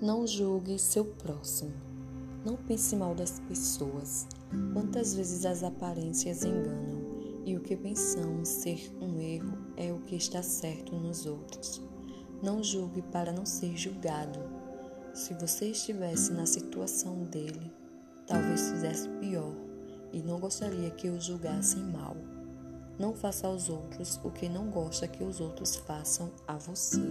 Não julgue seu próximo. Não pense mal das pessoas. Quantas vezes as aparências enganam e o que pensamos ser um erro é o que está certo nos outros. Não julgue para não ser julgado. Se você estivesse na situação dele, talvez fizesse pior e não gostaria que o julgassem mal. Não faça aos outros o que não gosta que os outros façam a você.